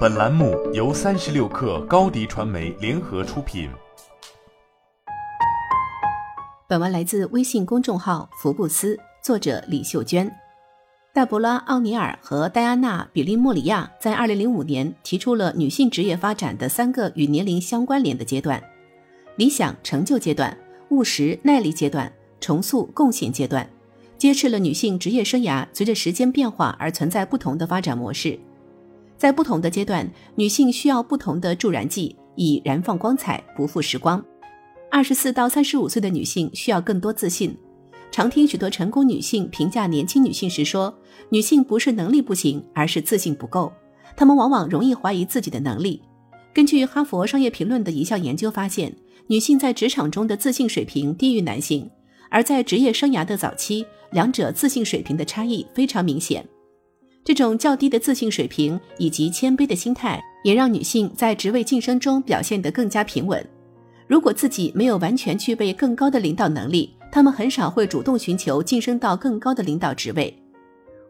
本栏目由三十六氪高低传媒联合出品。本文来自微信公众号“福布斯”，作者李秀娟。黛博拉·奥尼尔和戴安娜·比利莫里亚在二零零五年提出了女性职业发展的三个与年龄相关联的阶段：理想成就阶段、务实耐力阶段、重塑贡献阶段。揭示了女性职业生涯随着时间变化而存在不同的发展模式，在不同的阶段，女性需要不同的助燃剂，以燃放光彩，不负时光。二十四到三十五岁的女性需要更多自信。常听许多成功女性评价年轻女性时说，女性不是能力不行，而是自信不够。她们往往容易怀疑自己的能力。根据哈佛商业评论的一项研究发现，女性在职场中的自信水平低于男性。而在职业生涯的早期，两者自信水平的差异非常明显。这种较低的自信水平以及谦卑的心态，也让女性在职位晋升中表现得更加平稳。如果自己没有完全具备更高的领导能力，她们很少会主动寻求晋升到更高的领导职位。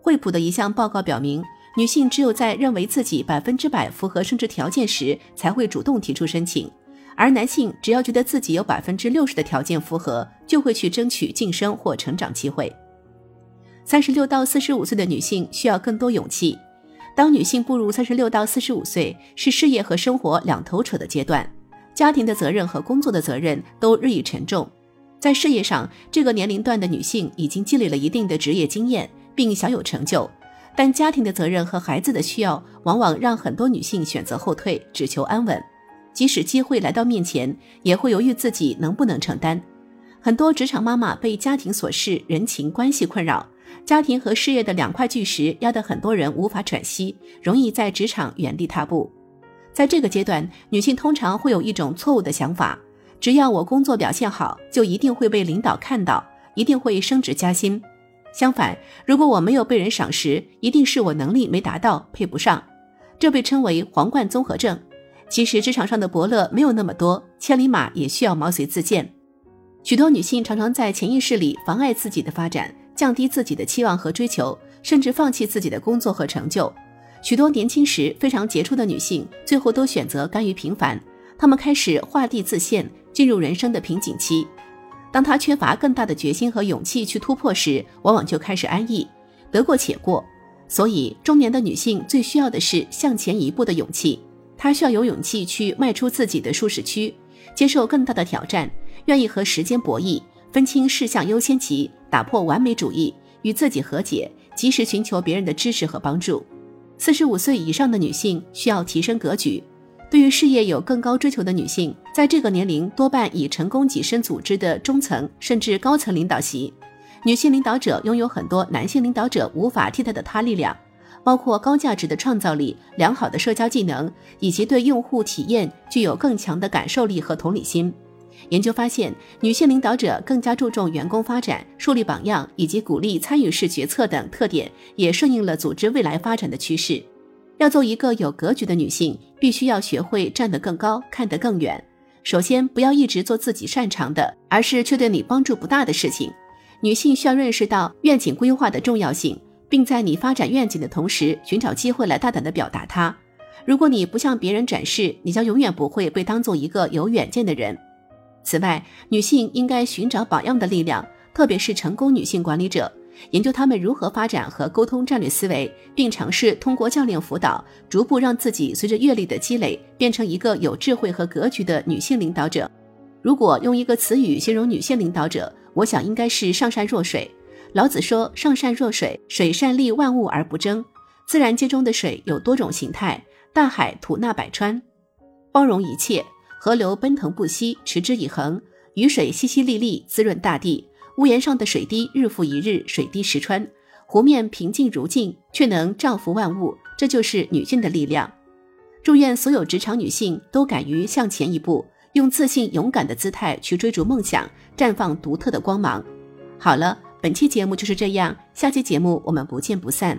惠普的一项报告表明，女性只有在认为自己百分之百符合升职条件时，才会主动提出申请。而男性只要觉得自己有百分之六十的条件符合，就会去争取晋升或成长机会。三十六到四十五岁的女性需要更多勇气。当女性步入三十六到四十五岁，是事业和生活两头扯的阶段，家庭的责任和工作的责任都日益沉重。在事业上，这个年龄段的女性已经积累了一定的职业经验，并小有成就，但家庭的责任和孩子的需要，往往让很多女性选择后退，只求安稳。即使机会来到面前，也会犹豫自己能不能承担。很多职场妈妈被家庭琐事、人情关系困扰，家庭和事业的两块巨石压得很多人无法喘息，容易在职场原地踏步。在这个阶段，女性通常会有一种错误的想法：只要我工作表现好，就一定会被领导看到，一定会升职加薪。相反，如果我没有被人赏识，一定是我能力没达到，配不上。这被称为皇冠综合症。其实职场上的伯乐没有那么多，千里马也需要毛遂自荐。许多女性常常在潜意识里妨碍自己的发展，降低自己的期望和追求，甚至放弃自己的工作和成就。许多年轻时非常杰出的女性，最后都选择甘于平凡。她们开始画地自限，进入人生的瓶颈期。当她缺乏更大的决心和勇气去突破时，往往就开始安逸，得过且过。所以，中年的女性最需要的是向前一步的勇气。她需要有勇气去迈出自己的舒适区，接受更大的挑战，愿意和时间博弈，分清事项优先级，打破完美主义，与自己和解，及时寻求别人的支持和帮助。四十五岁以上的女性需要提升格局，对于事业有更高追求的女性，在这个年龄多半已成功跻身组织的中层甚至高层领导席。女性领导者拥有很多男性领导者无法替代的他力量。包括高价值的创造力、良好的社交技能，以及对用户体验具有更强的感受力和同理心。研究发现，女性领导者更加注重员工发展、树立榜样以及鼓励参与式决策等特点，也顺应了组织未来发展的趋势。要做一个有格局的女性，必须要学会站得更高、看得更远。首先，不要一直做自己擅长的，而是却对你帮助不大的事情。女性需要认识到愿景规划的重要性。并在你发展愿景的同时，寻找机会来大胆地表达它。如果你不向别人展示，你将永远不会被当做一个有远见的人。此外，女性应该寻找榜样的力量，特别是成功女性管理者，研究她们如何发展和沟通战略思维，并尝试通过教练辅导，逐步让自己随着阅历的积累，变成一个有智慧和格局的女性领导者。如果用一个词语形容女性领导者，我想应该是上善若水。老子说：“上善若水，水善利万物而不争。自然界中的水有多种形态，大海吐纳百川，包容一切；河流奔腾不息，持之以恒；雨水淅淅沥沥，滋润大地；屋檐上的水滴日复一日，水滴石穿；湖面平静如镜，却能造福万物。这就是女性的力量。祝愿所有职场女性都敢于向前一步，用自信勇敢的姿态去追逐梦想，绽放独特的光芒。好了。”本期节目就是这样，下期节目我们不见不散。